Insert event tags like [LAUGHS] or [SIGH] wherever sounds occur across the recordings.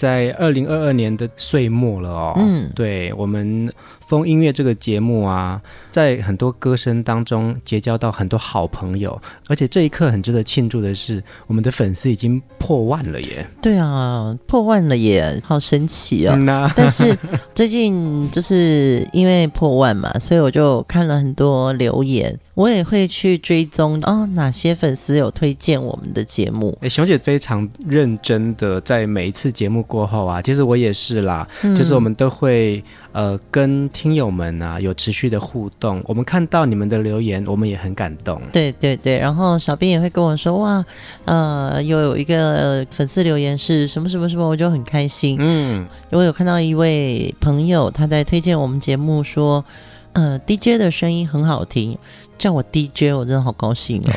在二零二二年的岁末了哦，嗯，对我们。风音乐这个节目啊，在很多歌声当中结交到很多好朋友，而且这一刻很值得庆祝的是，我们的粉丝已经破万了耶！对啊，破万了耶，好神奇哦！嗯啊、但是最近就是因为破万嘛，所以我就看了很多留言，我也会去追踪哦，哪些粉丝有推荐我们的节目。哎，熊姐非常认真的在每一次节目过后啊，其实我也是啦，嗯、就是我们都会呃跟。听友们啊，有持续的互动，我们看到你们的留言，我们也很感动。对对对，然后小编也会跟我说，哇，呃，有有一个粉丝留言是什么什么什么，我就很开心。嗯，我有看到一位朋友他在推荐我们节目，说，呃，DJ 的声音很好听，叫我 DJ，我真的好高兴哦。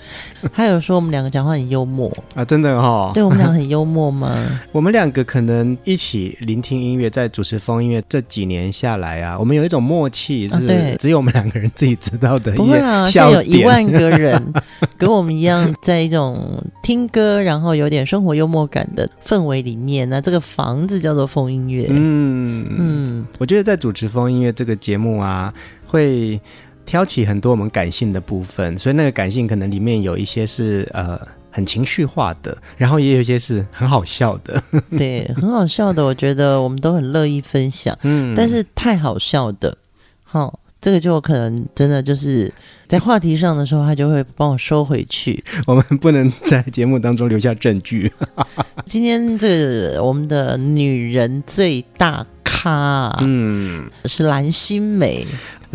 [LAUGHS] 还有说我们两个讲话很幽默啊，真的哈、哦？对我们俩很幽默吗？[LAUGHS] 我们两个可能一起聆听音乐，在主持风音乐这几年下来啊，我们有一种默契，是对，只有我们两个人自己知道的。不会啊，现在有一万个人 [LAUGHS] 跟我们一样，在一种听歌，然后有点生活幽默感的氛围里面。那这个房子叫做风音乐。嗯嗯，我觉得在主持风音乐这个节目啊，会。挑起很多我们感性的部分，所以那个感性可能里面有一些是呃很情绪化的，然后也有一些是很好笑的。[LAUGHS] 对，很好笑的，我觉得我们都很乐意分享。嗯，但是太好笑的，好、哦，这个就可能真的就是在话题上的时候，他就会帮我收回去。[LAUGHS] 我们不能在节目当中留下证据。[LAUGHS] 今天这个我们的女人最大咖，嗯，是蓝心湄。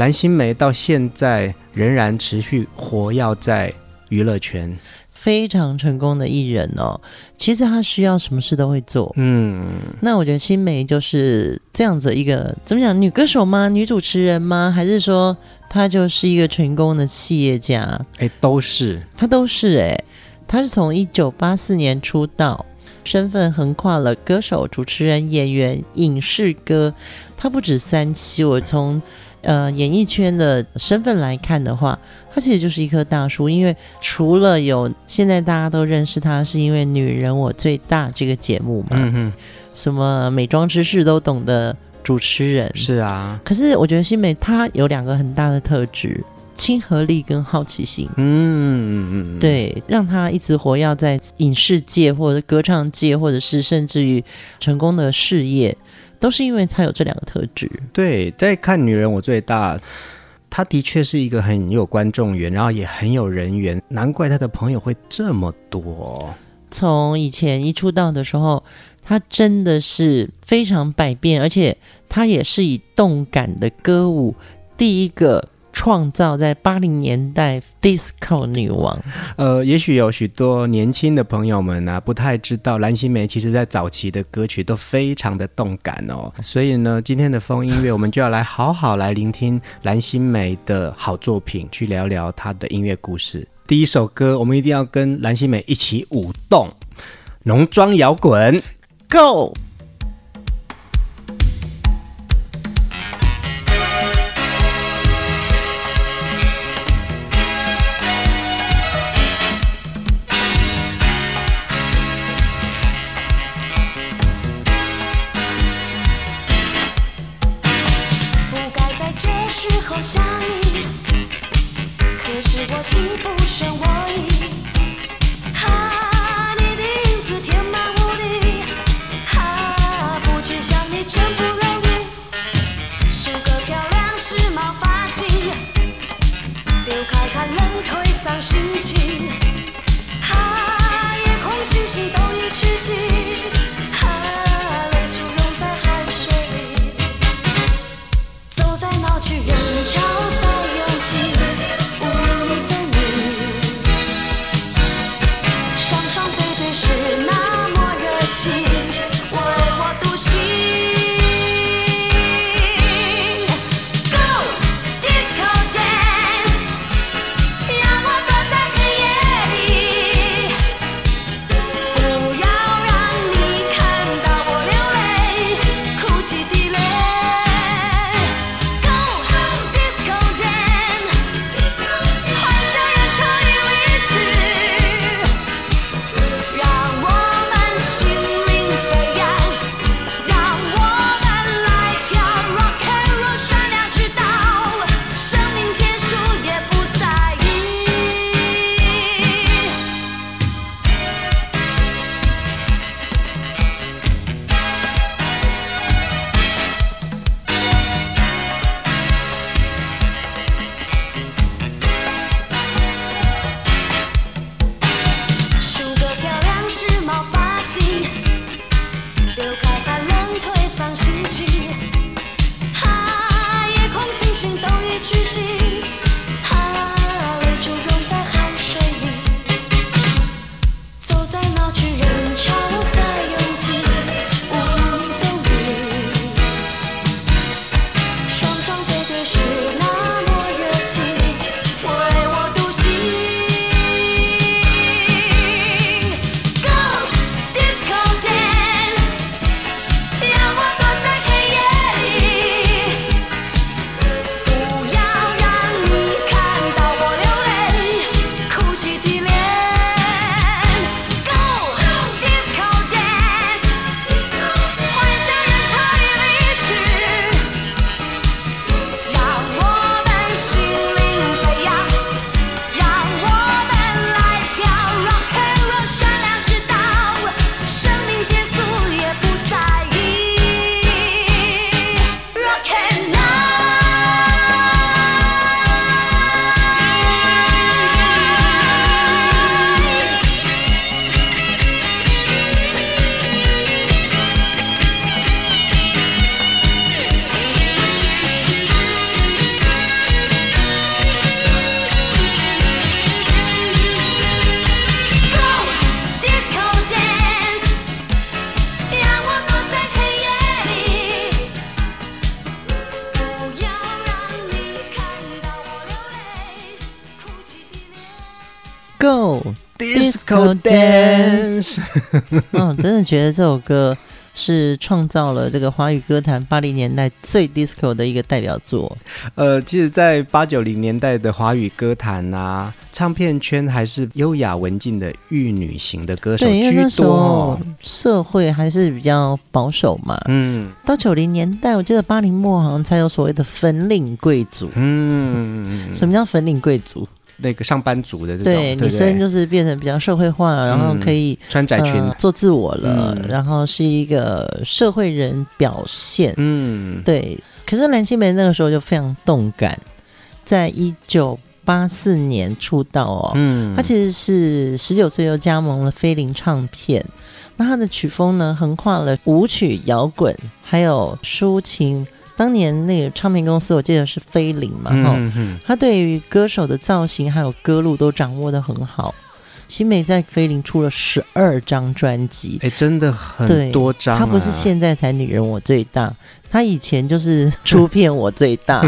蓝心湄到现在仍然持续活跃在娱乐圈，非常成功的艺人哦。其实他需要什么事都会做，嗯。那我觉得心湄就是这样子一个怎么讲？女歌手吗？女主持人吗？还是说她就是一个成功的企业家？哎，都是，她都是哎。她是从一九八四年出道，身份横跨了歌手、主持人、演员、影视歌。她不止三期，我从。呃，演艺圈的身份来看的话，他其实就是一棵大树。因为除了有现在大家都认识他，是因为《女人我最大》这个节目嘛，嗯哼，什么美妆知识都懂的主持人，是啊。可是我觉得新美她有两个很大的特质：亲和力跟好奇心。嗯嗯嗯，对，让他一直活跃在影视界或者歌唱界，或者是甚至于成功的事业。都是因为他有这两个特质。对，在看《女人我最大》，他的确是一个很有观众缘，然后也很有人缘，难怪他的朋友会这么多。从以前一出道的时候，他真的是非常百变，而且他也是以动感的歌舞第一个。创造在八零年代 disco 女王，呃，也许有许多年轻的朋友们呢、啊，不太知道蓝心湄其实在早期的歌曲都非常的动感哦。所以呢，今天的风音乐我们就要来好好来聆听蓝心湄的好作品，去聊聊她的音乐故事。第一首歌，我们一定要跟蓝心湄一起舞动，浓妆摇滚，Go！[LAUGHS] 嗯，真的觉得这首歌是创造了这个华语歌坛八零年代最 disco 的一个代表作。呃，其实，在八九零年代的华语歌坛啊，唱片圈还是优雅文静的玉女型的歌手居多。对，因为那时候社会还是比较保守嘛。嗯，到九零年代，我记得八零末好像才有所谓的粉领贵族。嗯，什么叫粉领贵族？那个上班族的这种，对，对女生就是变成比较社会化，嗯、然后可以穿窄裙、呃、做自我了，嗯、然后是一个社会人表现。嗯，对。可是蓝心湄那个时候就非常动感，在一九八四年出道哦。嗯，她其实是十九岁就加盟了飞林唱片。那她的曲风呢，横跨了舞曲、摇滚，还有抒情。当年那个唱片公司，我记得是飞林嘛，哈、嗯，他对于歌手的造型还有歌路都掌握的很好。新美在菲林出了十二张专辑，哎，真的很多张、啊。她不是现在才女人我最大，她以前就是 [LAUGHS] 出片我最大。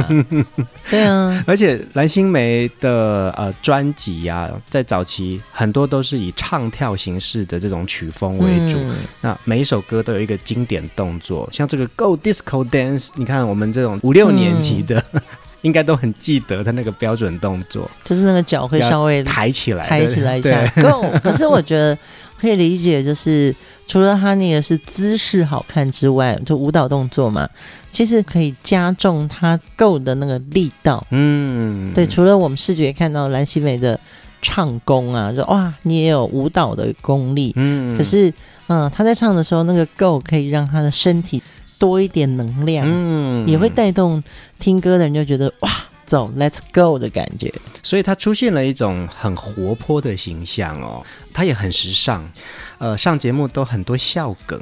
[LAUGHS] 对啊，而且蓝心湄的呃专辑呀，在早期很多都是以唱跳形式的这种曲风为主。嗯、那每一首歌都有一个经典动作，像这个 Go Disco Dance，你看我们这种五六年级的。嗯应该都很记得他那个标准动作，就是那个脚会稍微抬起来，抬起来一下。Go！可是我觉得可以理解，就是除了他那个是姿势好看之外，就舞蹈动作嘛，其实可以加重他 Go 的那个力道。嗯，对。除了我们视觉看到蓝心湄的唱功啊，就哇，你也有舞蹈的功力。嗯，可是嗯，他在唱的时候，那个 Go 可以让他的身体。多一点能量，嗯，也会带动听歌的人就觉得哇，走，Let's go 的感觉。所以他出现了一种很活泼的形象哦，他也很时尚，呃，上节目都很多笑梗。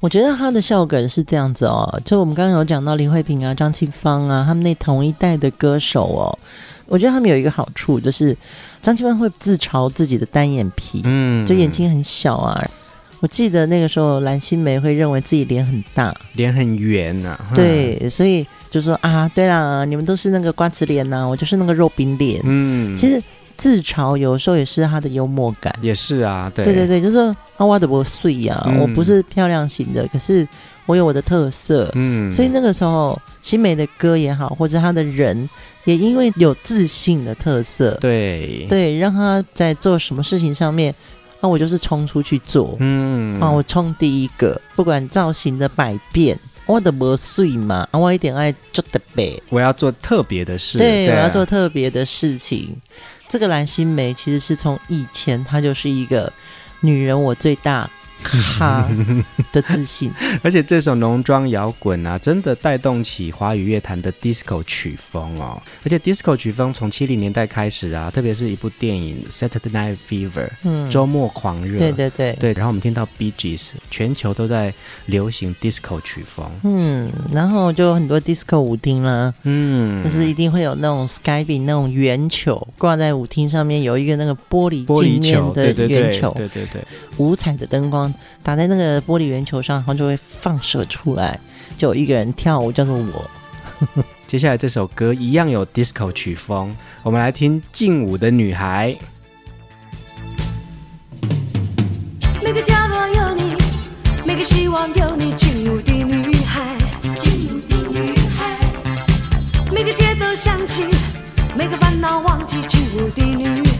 我觉得他的笑梗是这样子哦，就我们刚刚有讲到林慧萍啊、张清芳啊，他们那同一代的歌手哦，我觉得他们有一个好处，就是张清芳会自嘲自己的单眼皮，嗯，就眼睛很小啊。我记得那个时候，蓝心湄会认为自己脸很大，脸很圆呐、啊。对，所以就说啊，对啦，你们都是那个瓜子脸呐、啊，我就是那个肉饼脸。嗯，其实自嘲有时候也是他的幽默感。也是啊，对对对对，就是说啊，我的不碎呀，我不是漂亮型的，可是我有我的特色。嗯，所以那个时候，心湄的歌也好，或者他的人，也因为有自信的特色，对对，让他在做什么事情上面。那、啊、我就是冲出去做，嗯，啊，我冲第一个，不管造型的百变，我的魔碎嘛，啊我一点爱做特别，我要做特别的事，对，我要做特别的事情。这个蓝心湄其实是从以前她就是一个女人，我最大。哈的自信，[LAUGHS] 而且这首浓妆摇滚啊，真的带动起华语乐坛的 disco 曲风哦。而且 disco 曲风从七零年代开始啊，特别是一部电影《Saturday Night Fever》，嗯，周末狂热，对对对对。然后我们听到 Bee Gees，全球都在流行 disco 曲风，嗯，然后就很多 disco 舞厅啦，嗯，就是一定会有那种 Skyby 那种圆球挂在舞厅上面，有一个那个玻璃镜面的圆球，对对对，五彩的灯光。打在那个玻璃圆球上，然后就会放射出来，就有一个人跳舞，叫做我。[LAUGHS] 接下来这首歌一样有 disco 曲风，我们来听《劲舞的女孩》。每个角落有你，每个希望有你，劲舞的女孩，劲舞的女孩。每个节奏响起，每个烦恼忘记，劲舞的女孩，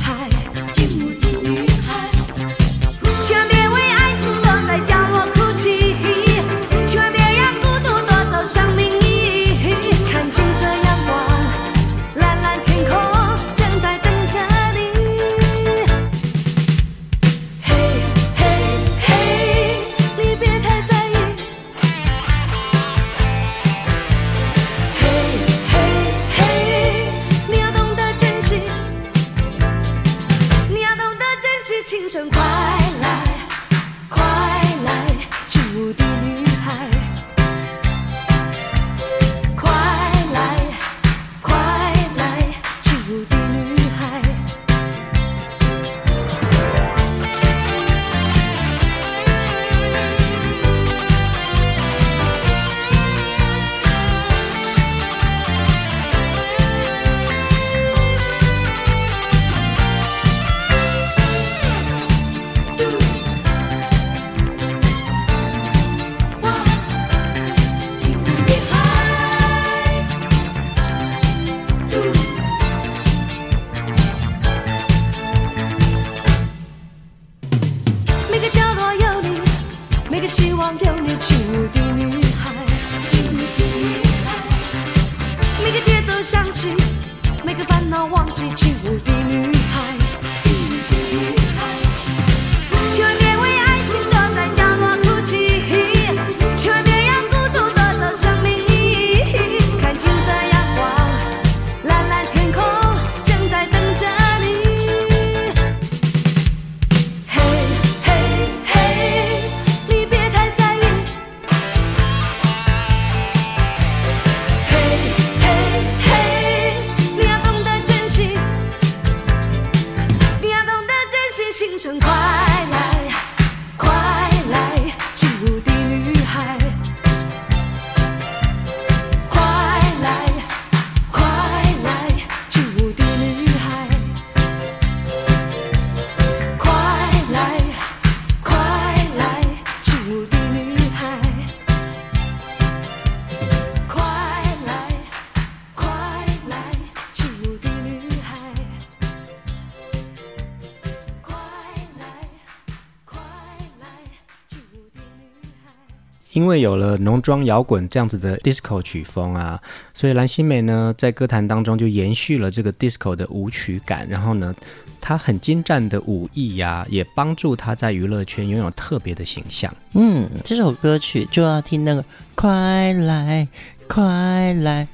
因为有了浓妆摇滚这样子的 disco 曲风啊，所以蓝心湄呢在歌坛当中就延续了这个 disco 的舞曲感，然后呢，她很精湛的舞艺呀、啊，也帮助她在娱乐圈拥有特别的形象。嗯，这首歌曲就要听那个快来快来，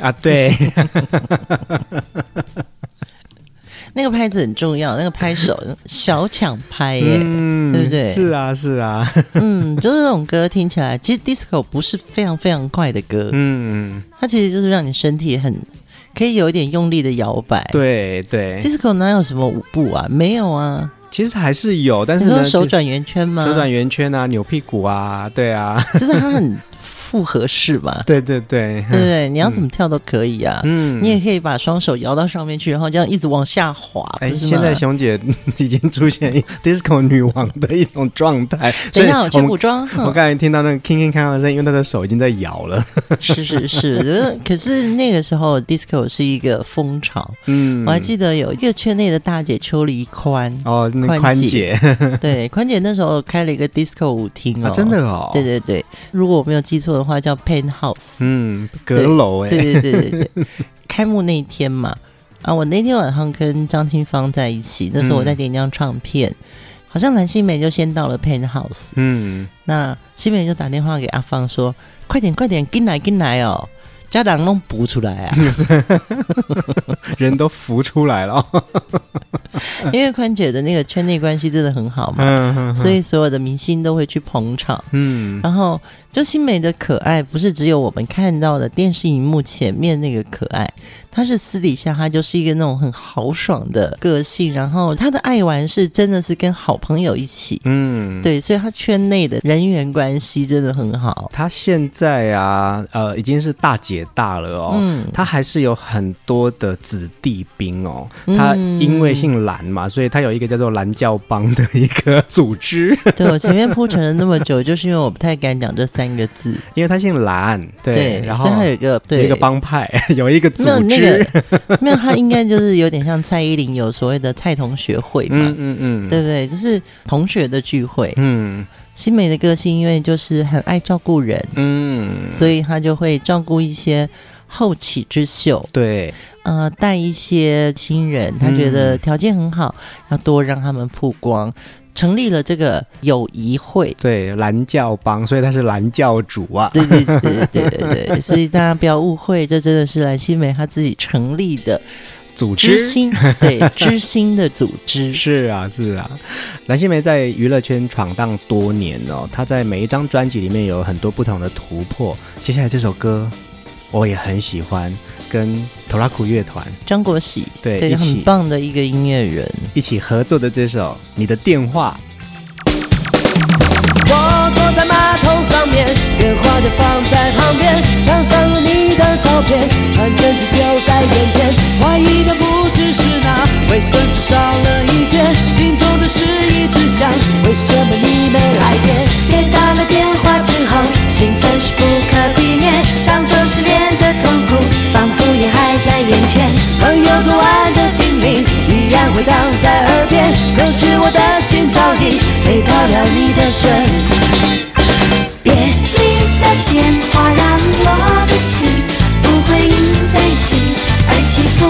啊，对。[LAUGHS] 那个拍子很重要，那个拍手小抢拍耶，嗯、对不对？是啊，是啊。[LAUGHS] 嗯，就是这种歌听起来，其实 disco 不是非常非常快的歌，嗯，它其实就是让你身体很可以有一点用力的摇摆。对对，disco 哪有什么舞步啊？没有啊。其实还是有，但是呢，手转圆圈吗？手转圆圈啊，扭屁股啊，对啊，[LAUGHS] 就是它很复合式嘛。对对对，对对，你要怎么跳都可以啊。嗯，你也可以把双手摇到上面去，然后这样一直往下滑。哎，现在熊姐 [LAUGHS] 已经出现 disco 女王的一种状态。等一下，我去补妆。我刚才听到那个 king king 开的声音，因为他的手已经在摇了。是是是，[LAUGHS] 可是那个时候 disco 是一个风潮。嗯，我还记得有一个圈内的大姐邱黎宽哦。宽姐，对，宽姐那时候开了一个 disco 舞厅哦，真的哦，对对对，如果我没有记错的话，叫 Penthouse，嗯，阁楼哎，对对对对。对，[LAUGHS] 开幕那一天嘛，啊，我那天晚上跟张清芳在一起，那时候我在点张唱片，好像蓝心湄就先到了 Penthouse，嗯，那心湄就打电话给阿芳说，快点快点进来进来哦。家长都浮出来啊，[LAUGHS] 人都浮出来了，[LAUGHS] 因为宽姐的那个圈内关系真的很好嘛，所以所有的明星都会去捧场，嗯，然后就心美的可爱不是只有我们看到的电视荧幕前面那个可爱。她是私底下，她就是一个那种很豪爽的个性，然后她的爱玩是真的是跟好朋友一起，嗯，对，所以她圈内的人缘关系真的很好。她现在啊，呃，已经是大姐大了哦，嗯，他还是有很多的子弟兵哦。她因为姓蓝嘛，所以她有一个叫做蓝教帮的一个组织。[LAUGHS] 对，我前面铺陈了那么久，就是因为我不太敢讲这三个字，因为他姓蓝，对，对然后所以他有一个对有一个帮派，[LAUGHS] 有一个组织。[LAUGHS] 没有，他应该就是有点像蔡依林有所谓的蔡同学会嘛，嗯嗯嗯，对不对？就是同学的聚会。嗯，新美的个性因为就是很爱照顾人，嗯，所以他就会照顾一些后起之秀。对，呃，带一些新人，他觉得条件很好，要多让他们曝光。成立了这个友谊会，对，蓝教帮，所以他是蓝教主啊。对对对对对对，所以大家不要误会，这真的是蓝心湄她自己成立的组织，知心，对，知心的组织。是啊，是啊，蓝心湄在娱乐圈闯荡多年哦，她在每一张专辑里面有很多不同的突破。接下来这首歌我也很喜欢。跟 Toraku 乐团张国喜对，对，很棒的一个音乐人，一起合作的这首《你的电话》。我坐在马桶上面，电话就放在旁边，墙上有你的照片，传真机就在眼前。怀疑的不只是那卫生纸少了一卷，心中的事一直想，为什么你没来电？接到了电话之后，兴奋是不可避免，上周失恋的痛苦，也还在眼前。朋友昨晚的叮咛，依然回荡在耳边，可是我的心早已飞到了你的身。边，你的电话让我的心不会因悲喜而起伏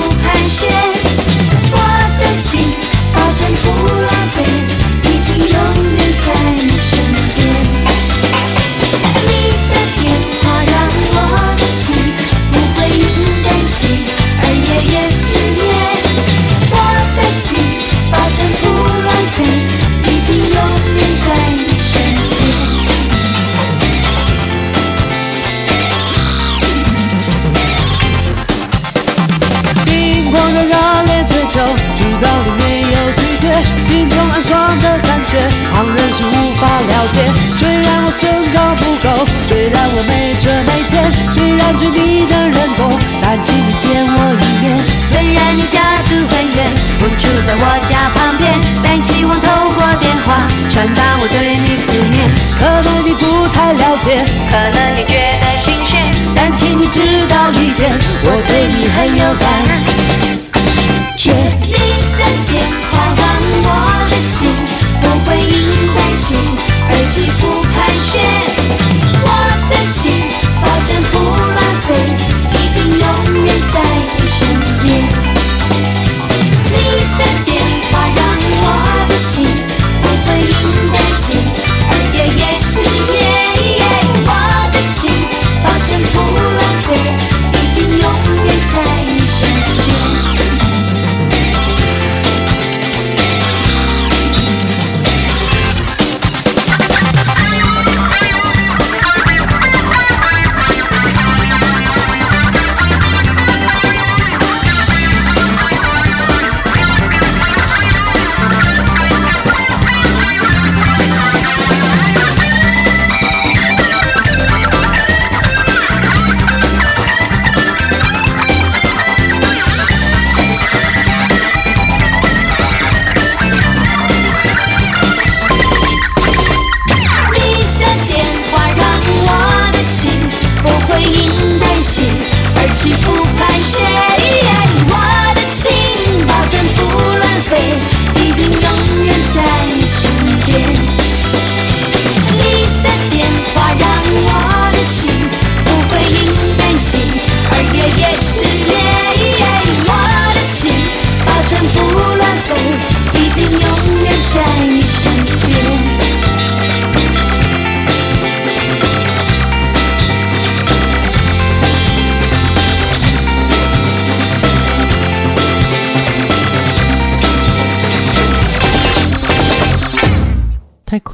身高不够，虽然我没车没钱，虽然追你的人多，但请你见我一面。虽然你家住很远，不住在我家旁边，但希望透过电话传达我对你思念。可能你不太了解，可能你觉得新鲜，但请你知道一点，我对你很有感。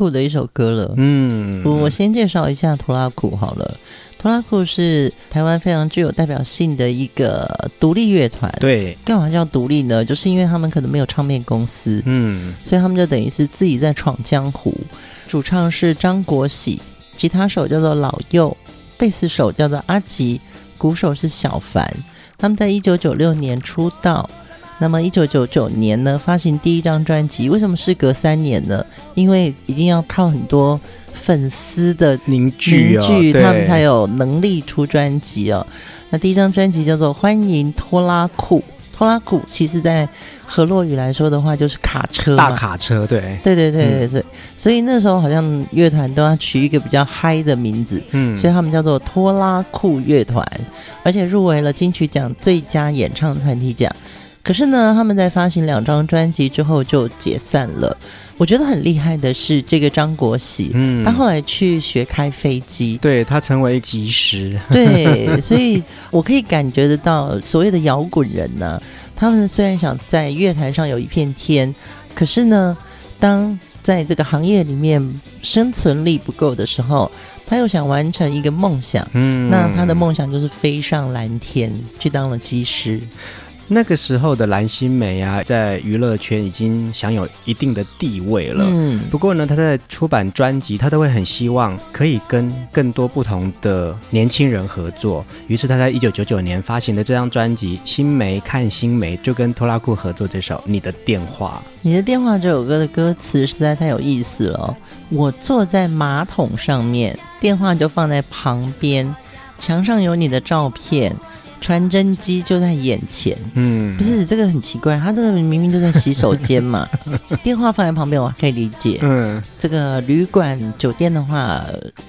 库的一首歌了。嗯，我我先介绍一下拖拉库好了。拖拉库是台湾非常具有代表性的一个独立乐团。对，干嘛叫独立呢？就是因为他们可能没有唱片公司，嗯，所以他们就等于是自己在闯江湖。主唱是张国喜，吉他手叫做老佑，贝斯手叫做阿吉，鼓手是小凡。他们在一九九六年出道。那么，一九九九年呢，发行第一张专辑。为什么事隔三年呢？因为一定要靠很多粉丝的凝聚，凝聚，哦，他们才有能力出专辑哦。那第一张专辑叫做《欢迎拖拉库》，拖拉库其实在河洛语来说的话，就是卡车，大卡车，对，对对对对对。嗯、所以那时候好像乐团都要取一个比较嗨的名字，嗯，所以他们叫做拖拉库乐团，而且入围了金曲奖最佳演唱团体奖。可是呢，他们在发行两张专辑之后就解散了。我觉得很厉害的是这个张国喜，嗯，他后来去学开飞机，对，他成为机师，对，所以我可以感觉得到，所谓的摇滚人呢、啊，他们虽然想在乐坛上有一片天，可是呢，当在这个行业里面生存力不够的时候，他又想完成一个梦想，嗯，那他的梦想就是飞上蓝天，去当了机师。那个时候的蓝心湄啊，在娱乐圈已经享有一定的地位了。嗯，不过呢，他在出版专辑，他都会很希望可以跟更多不同的年轻人合作。于是他在一九九九年发行的这张专辑《心湄看心湄》，就跟拖拉库合作这首《你的电话》。你的电话这首歌的歌词实在太有意思了。我坐在马桶上面，电话就放在旁边，墙上有你的照片。传真机就在眼前，嗯，不是这个很奇怪，他这个明明就在洗手间嘛，[LAUGHS] 电话放在旁边我还可以理解，嗯，这个旅馆酒店的话，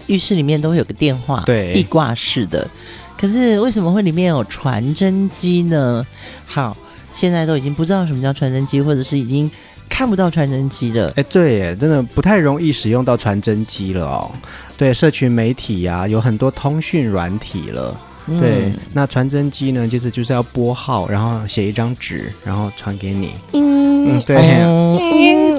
浴室里面都会有个电话，对，壁挂式的，可是为什么会里面有传真机呢？好，现在都已经不知道什么叫传真机，或者是已经看不到传真机了，哎，对耶，真的不太容易使用到传真机了哦，对，社群媒体呀、啊，有很多通讯软体了。对，那传真机呢，就是就是要拨号，然后写一张纸，然后传给你。嗯，对，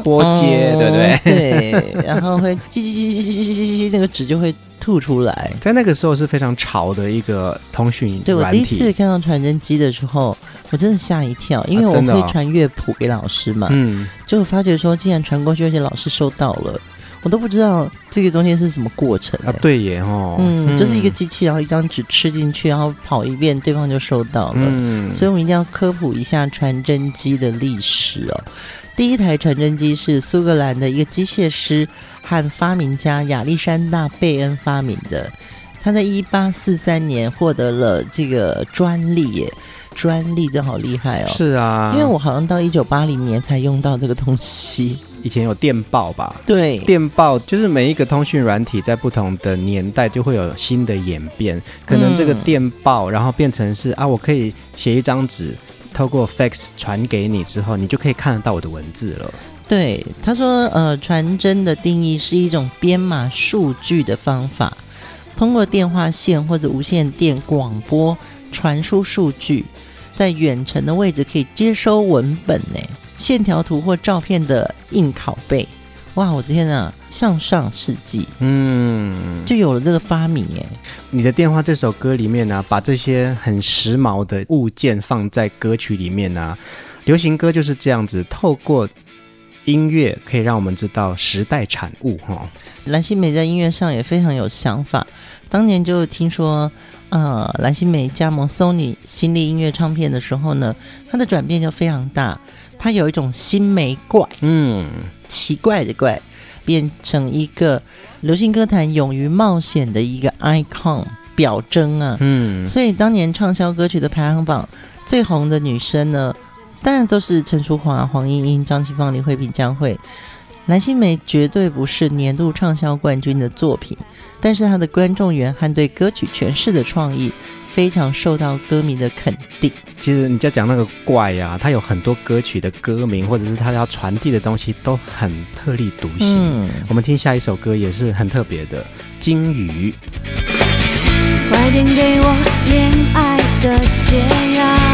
拨接，对不对？对，然后会叽叽叽叽叽叽叽叽，那个纸就会吐出来。在那个时候是非常潮的一个通讯对我第一次看到传真机的时候，我真的吓一跳，因为我会传乐谱给老师嘛，嗯，就发觉说，竟然传过去，而且老师收到了。我都不知道这个中间是什么过程、欸、啊？对耶，哦，嗯，就是一个机器，然后一张纸吃进去，然后跑一遍，对方就收到了。嗯，所以我们一定要科普一下传真机的历史哦。第一台传真机是苏格兰的一个机械师和发明家亚历山大贝恩发明的，他在一八四三年获得了这个专利耶，专利真好厉害哦。是啊，因为我好像到一九八零年才用到这个东西。以前有电报吧？对，电报就是每一个通讯软体在不同的年代就会有新的演变。可能这个电报，然后变成是啊，我可以写一张纸，透过 fax 传给你之后，你就可以看得到我的文字了。对，他说，呃，传真的定义是一种编码数据的方法，通过电话线或者无线电广播传输数据，在远程的位置可以接收文本呢。线条图或照片的硬拷贝，哇！我的天呐，向上世纪，嗯，就有了这个发明耶。你的电话这首歌里面呢、啊，把这些很时髦的物件放在歌曲里面呢、啊，流行歌就是这样子，透过音乐可以让我们知道时代产物哈。蓝心湄在音乐上也非常有想法，当年就听说。呃，蓝心湄加盟 Sony 新力音乐唱片的时候呢，它的转变就非常大。它有一种新美怪，嗯，奇怪的怪，变成一个流行歌坛勇于冒险的一个 icon 表征啊。嗯，所以当年畅销歌曲的排行榜最红的女生呢，当然都是陈淑桦、黄莺莺、张清芳、李慧萍、江蕙。蓝心湄绝对不是年度畅销冠军的作品。但是他的观众缘和对歌曲诠释的创意非常受到歌迷的肯定。其实你在讲那个怪呀、啊，他有很多歌曲的歌名或者是他要传递的东西都很特立独行。嗯，我们听下一首歌也是很特别的《鲸鱼》。快点给我恋爱的解药，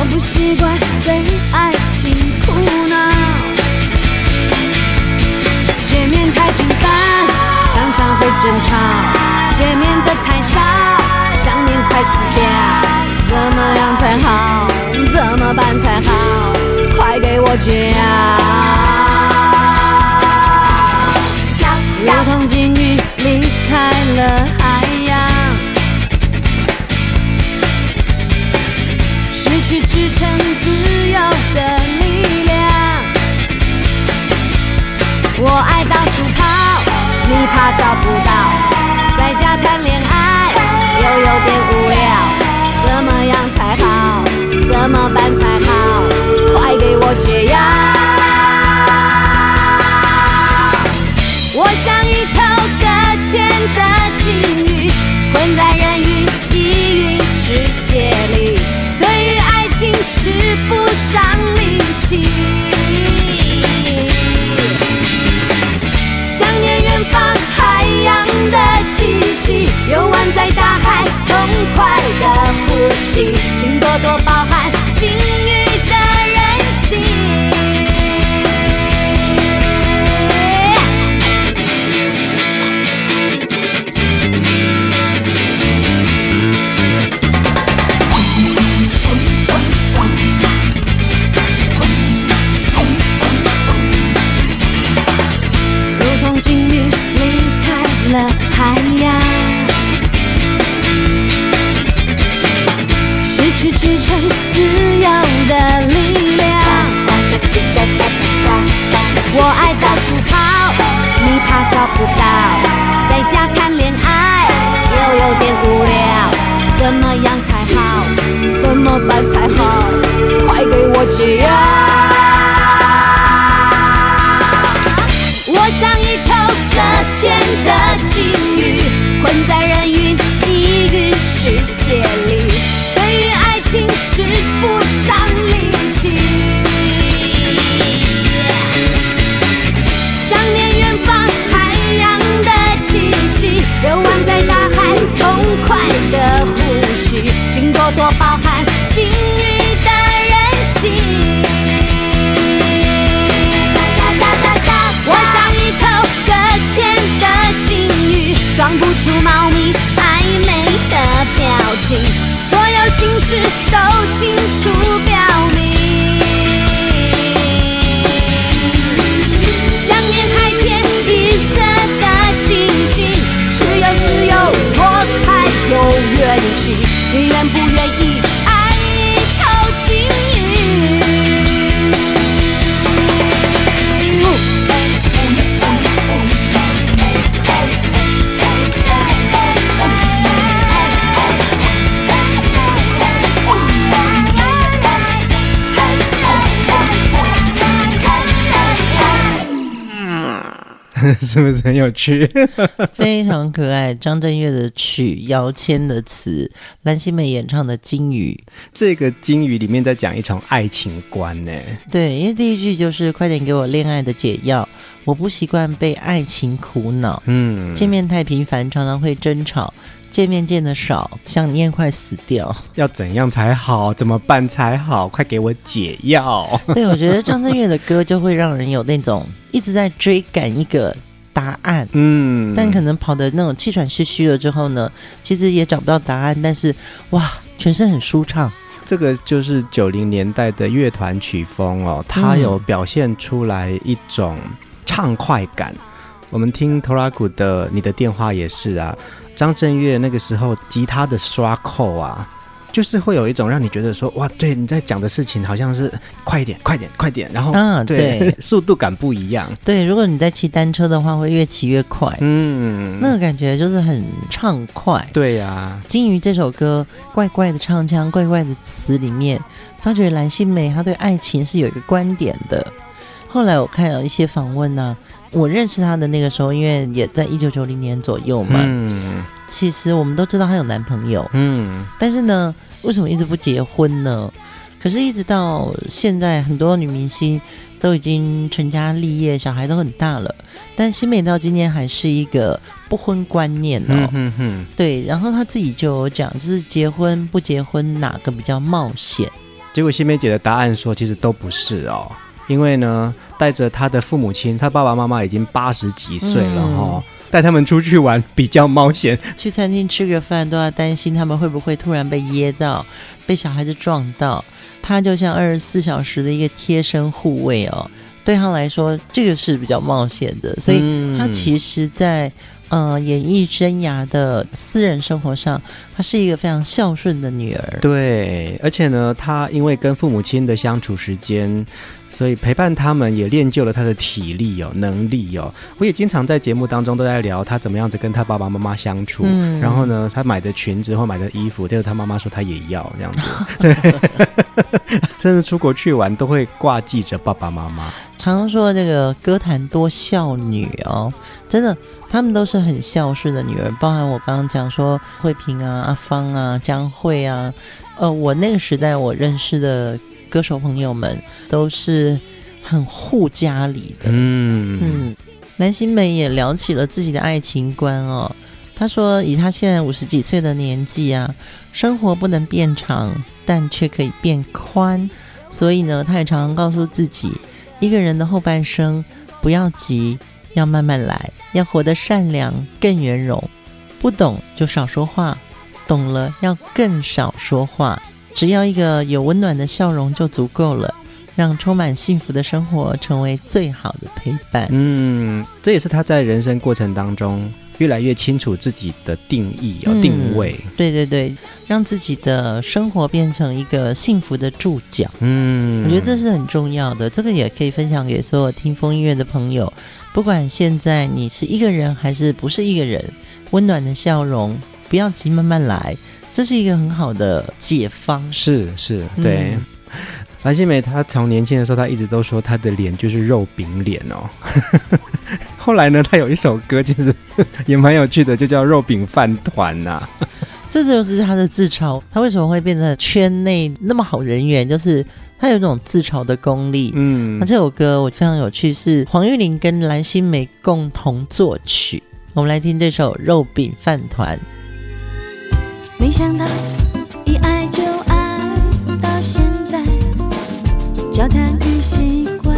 我不习惯被爱情解药！我像一头搁浅的鲸鱼，困在人云亦云世界里，对于爱情使不上力气。想念远方海洋的气息，游玩在大海，痛快的呼吸，请多多包涵鲸 [LAUGHS] 是不是很有趣？[LAUGHS] 非常可爱。张震岳的曲，姚谦的词，蓝心湄演唱的《金鱼》。这个金鱼里面在讲一场爱情观呢。对，因为第一句就是“快点给我恋爱的解药”，我不习惯被爱情苦恼。嗯，见面太频繁，常常会争吵；见面见的少，想念快死掉。[LAUGHS] 要怎样才好？怎么办才好？快给我解药！[LAUGHS] 对，我觉得张震岳的歌就会让人有那种一直在追赶一个答案，嗯，但可能跑的那种气喘吁吁了之后呢，其实也找不到答案，但是哇，全身很舒畅。这个就是九零年代的乐团曲风哦，它有表现出来一种畅快感。嗯、我们听 Toraku 的《你的电话》也是啊，张震岳那个时候吉他的刷扣啊。就是会有一种让你觉得说哇，对你在讲的事情好像是快一点、快点、快点，然后啊，对，[LAUGHS] 速度感不一样。对，如果你在骑单车的话，会越骑越快。嗯，那个感觉就是很畅快。对呀、啊，鲸鱼这首歌怪怪的唱腔、怪怪的词里面，发觉蓝心湄她对爱情是有一个观点的。后来我看了一些访问呢、啊。我认识她的那个时候，因为也在一九九零年左右嘛。嗯，其实我们都知道她有男朋友。嗯，但是呢，为什么一直不结婚呢？可是，一直到现在，很多女明星都已经成家立业，小孩都很大了，但新美到今天还是一个不婚观念哦。嗯哼哼。对，然后她自己就有讲，就是结婚不结婚哪个比较冒险？结果新梅姐的答案说，其实都不是哦。因为呢，带着他的父母亲，他爸爸妈妈已经八十几岁了哈、哦，带、嗯、他们出去玩比较冒险。去餐厅吃个饭都要担心他们会不会突然被噎到，被小孩子撞到。他就像二十四小时的一个贴身护卫哦，对他来说这个是比较冒险的。所以他其实，在呃演艺生涯的私人生活上，他是一个非常孝顺的女儿。对，而且呢，他因为跟父母亲的相处时间。所以陪伴他们也练就了他的体力哦，能力哦。我也经常在节目当中都在聊他怎么样子跟他爸爸妈妈相处。嗯，然后呢，他买的裙子或买的衣服，就是他妈妈说他也要这样子。[LAUGHS] 对，甚至出国去玩都会挂记着爸爸妈妈。常说这个歌坛多孝女哦，真的，他们都是很孝顺的女儿。包含我刚刚讲说慧萍啊、阿芳啊、江慧啊，呃，我那个时代我认识的。歌手朋友们都是很护家里的，嗯嗯，蓝心湄也聊起了自己的爱情观哦。她说，以她现在五十几岁的年纪啊，生活不能变长，但却可以变宽。所以呢，她也常常告诉自己，一个人的后半生不要急，要慢慢来，要活得善良更圆融。不懂就少说话，懂了要更少说话。只要一个有温暖的笑容就足够了，让充满幸福的生活成为最好的陪伴。嗯，这也是他在人生过程当中越来越清楚自己的定义、哦、嗯、定位。对对对，让自己的生活变成一个幸福的注脚。嗯，我觉得这是很重要的。这个也可以分享给所有听风音乐的朋友，不管现在你是一个人还是不是一个人，温暖的笑容，不要急，慢慢来。这是一个很好的解方，是是，对。蓝、嗯、心湄她从年轻的时候，她一直都说她的脸就是肉饼脸哦。[LAUGHS] 后来呢，她有一首歌其实也蛮有趣的，就叫《肉饼饭团》呐。这就是她的自嘲。她为什么会变成圈内那么好人缘？就是她有一种自嘲的功力。嗯，那这首歌我非常有趣，是黄玉玲跟蓝心湄共同作曲。我们来听这首《肉饼饭团》。没想到一爱就爱到现在，交谈与习惯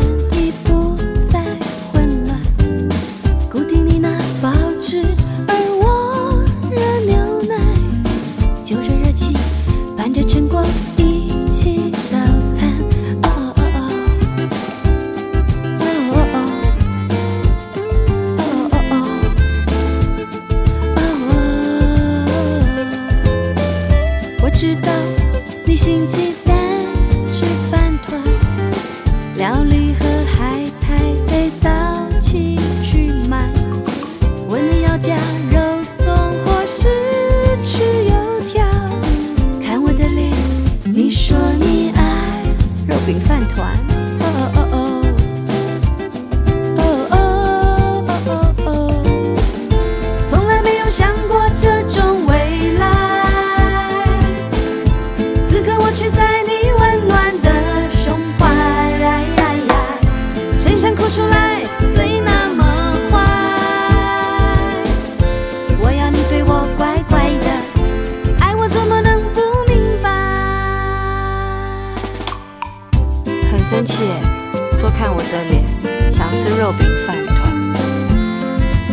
肉饼饭团。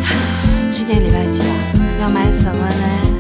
[SIGHS] 今天礼拜几啊？要买什么呢？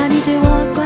左手は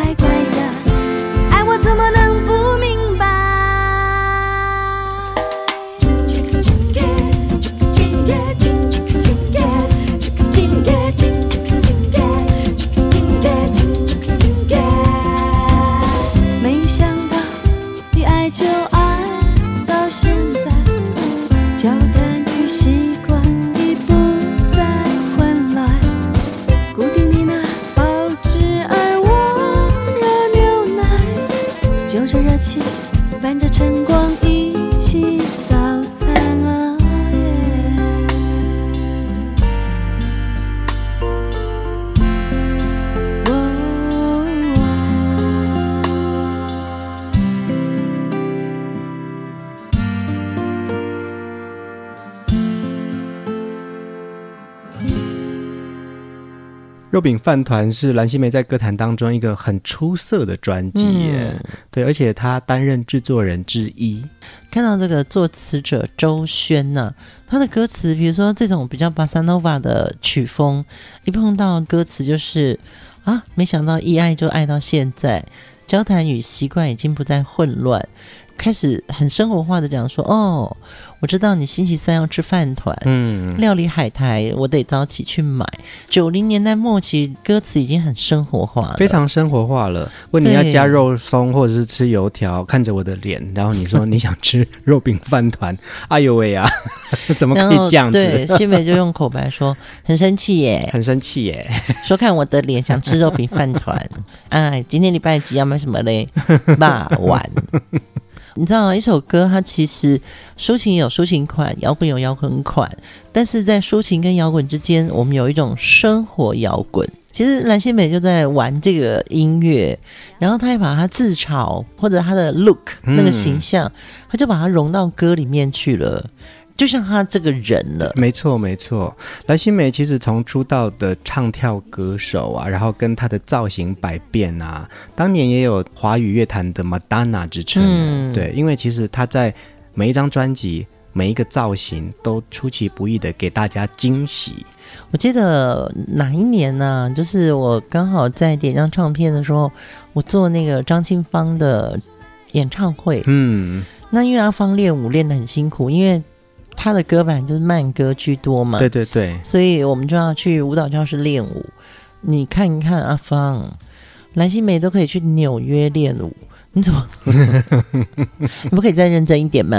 饼饭团是蓝心湄在歌坛当中一个很出色的专辑耶，嗯、对，而且她担任制作人之一。看到这个作词者周轩呢、啊，他的歌词，比如说这种比较巴萨诺瓦的曲风，一碰到歌词就是啊，没想到一爱就爱到现在，交谈与习惯已经不再混乱。开始很生活化的讲说哦，我知道你星期三要吃饭团，嗯，料理海苔，我得早起去买。九零年代末期，歌词已经很生活化了，非常生活化了。问你要加肉松或者是吃油条，看着我的脸，然后你说你想吃肉饼饭团，[LAUGHS] 哎呦喂呀，[LAUGHS] 怎么可以这样子？对，新美就用口白说很生气耶，很生气耶，[LAUGHS] 说看我的脸想吃肉饼饭团，哎，今天礼拜几要买什么嘞？肉圆。你知道一首歌，它其实抒情有抒情款，摇滚有摇滚款，但是在抒情跟摇滚之间，我们有一种生活摇滚。其实蓝心美就在玩这个音乐，然后她也把她自嘲或者她的 look 那个形象，她就把它融到歌里面去了。就像他这个人了，没错没错。蓝心湄其实从出道的唱跳歌手啊，然后跟她的造型百变啊，当年也有华语乐坛的 Madonna 之称。嗯，对，因为其实她在每一张专辑、每一个造型都出其不意的给大家惊喜。我记得哪一年呢、啊？就是我刚好在点张唱片的时候，我做那个张清芳的演唱会。嗯，那因为阿芳练舞练得很辛苦，因为他的歌本来就是慢歌居多嘛，对对对，所以我们就要去舞蹈教室练舞。你看一看阿芳、蓝心湄都可以去纽约练舞，你怎么？[LAUGHS] 你不可以再认真一点吗？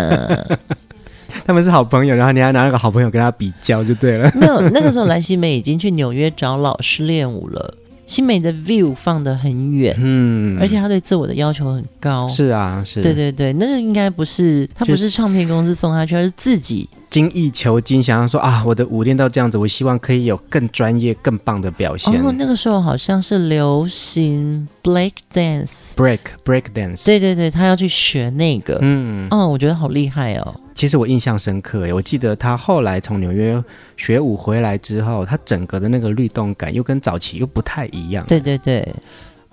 [LAUGHS] 他们是好朋友，然后你还拿那个好朋友跟他比较就对了。没有，那个时候蓝心湄已经去纽约找老师练舞了。心湄的 view 放得很远，嗯，而且他对自我的要求很高。是啊，是，对对对，那个应该不是他不是唱片公司送他去，而是自己精益求精，想要说啊，我的舞练到这样子，我希望可以有更专业、更棒的表现。哦，那个时候好像是流行 break dance，break break dance，对对对，他要去学那个，嗯，哦，我觉得好厉害哦。其实我印象深刻诶，我记得他后来从纽约学舞回来之后，他整个的那个律动感又跟早期又不太一样。对对对，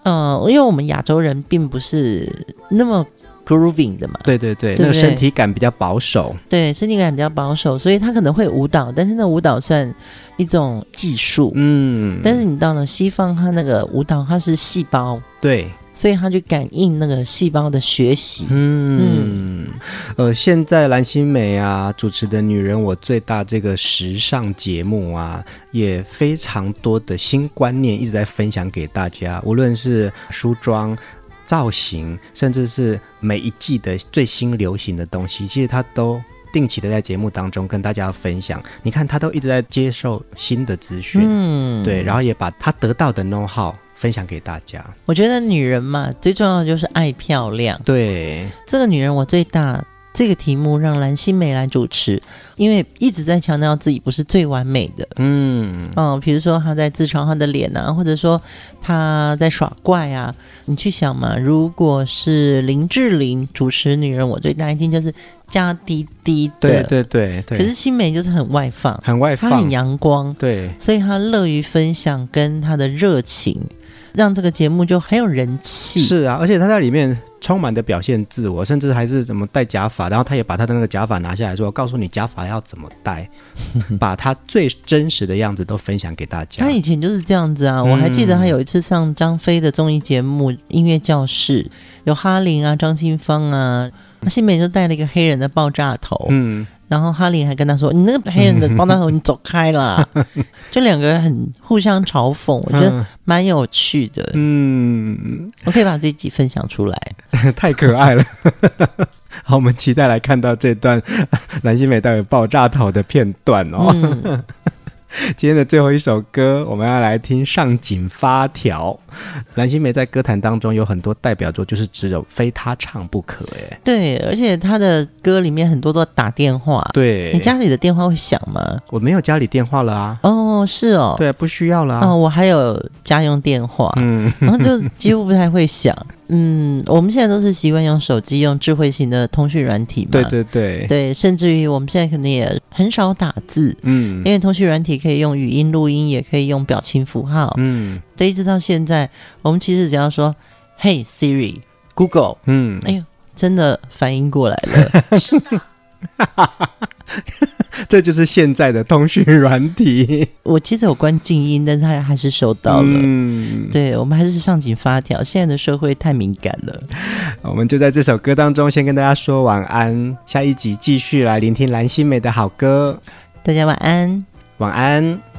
嗯、呃，因为我们亚洲人并不是那么 grooving 的嘛。对对对，对对，那个身体感比较保守。对，身体感比较保守，所以他可能会舞蹈，但是那舞蹈算一种技术。嗯，但是你到了西方，他那个舞蹈它是细胞。对。所以他就感应那个细胞的学习。嗯嗯，呃，现在蓝心湄啊主持的《女人我最大》这个时尚节目啊，也非常多的新观念一直在分享给大家。无论是梳妆、造型，甚至是每一季的最新流行的东西，其实他都定期的在节目当中跟大家分享。你看，他都一直在接受新的资讯，嗯，对，然后也把他得到的 know how。分享给大家。我觉得女人嘛，最重要的就是爱漂亮。对，这个女人我最大。这个题目让蓝心湄来主持，因为一直在强调自己不是最完美的。嗯嗯，比如说她在自嘲她的脸啊，或者说她在耍怪啊。你去想嘛，如果是林志玲主持《女人我最大》，一定就是加滴滴的。对对对对。可是心湄就是很外放，很外放，她很阳光。对，所以她乐于分享跟她的热情。让这个节目就很有人气。是啊，而且他在里面充满的表现自我，甚至还是怎么戴假发，然后他也把他的那个假发拿下来说：“告诉你假发要怎么戴，[LAUGHS] 把他最真实的样子都分享给大家。”他以前就是这样子啊，我还记得他有一次上张飞的综艺节目《音乐教室》，有哈林啊、张清芳啊，心湄就戴了一个黑人的爆炸头。嗯。然后哈利还跟他说：“你那个黑人的包大头，你走开啦！” [LAUGHS] 就两个人很互相嘲讽，我觉得蛮有趣的。嗯，我可以把这集分享出来，[LAUGHS] 太可爱了。[LAUGHS] 好，我们期待来看到这段蓝心湄带有爆炸头的片段哦。嗯 [LAUGHS] 今天的最后一首歌，我们要来听《上紧发条》。蓝心湄在歌坛当中有很多代表作，就是只有非她唱不可。哎，对，而且她的歌里面很多都打电话。对，你家里的电话会响吗？我没有家里电话了啊。哦，是哦。对，不需要了啊。哦，我还有家用电话，嗯，然后就几乎不太会响。嗯，我们现在都是习惯用手机用智慧型的通讯软体嘛。对对对，对，甚至于我们现在可能也很少打字，嗯，因为通讯软体可以用语音录音，也可以用表情符号，嗯，对，一直到现在，我们其实只要说“嘿，Siri，Google”，嗯，哎呦，真的反应过来了。[LAUGHS] [LAUGHS] [LAUGHS] 这就是现在的通讯软体。我其实有关静音，但是他还是收到了。嗯，对，我们还是上紧发条。现在的社会太敏感了。我们就在这首歌当中先跟大家说晚安，下一集继续来聆听蓝心湄的好歌。大家晚安，晚安。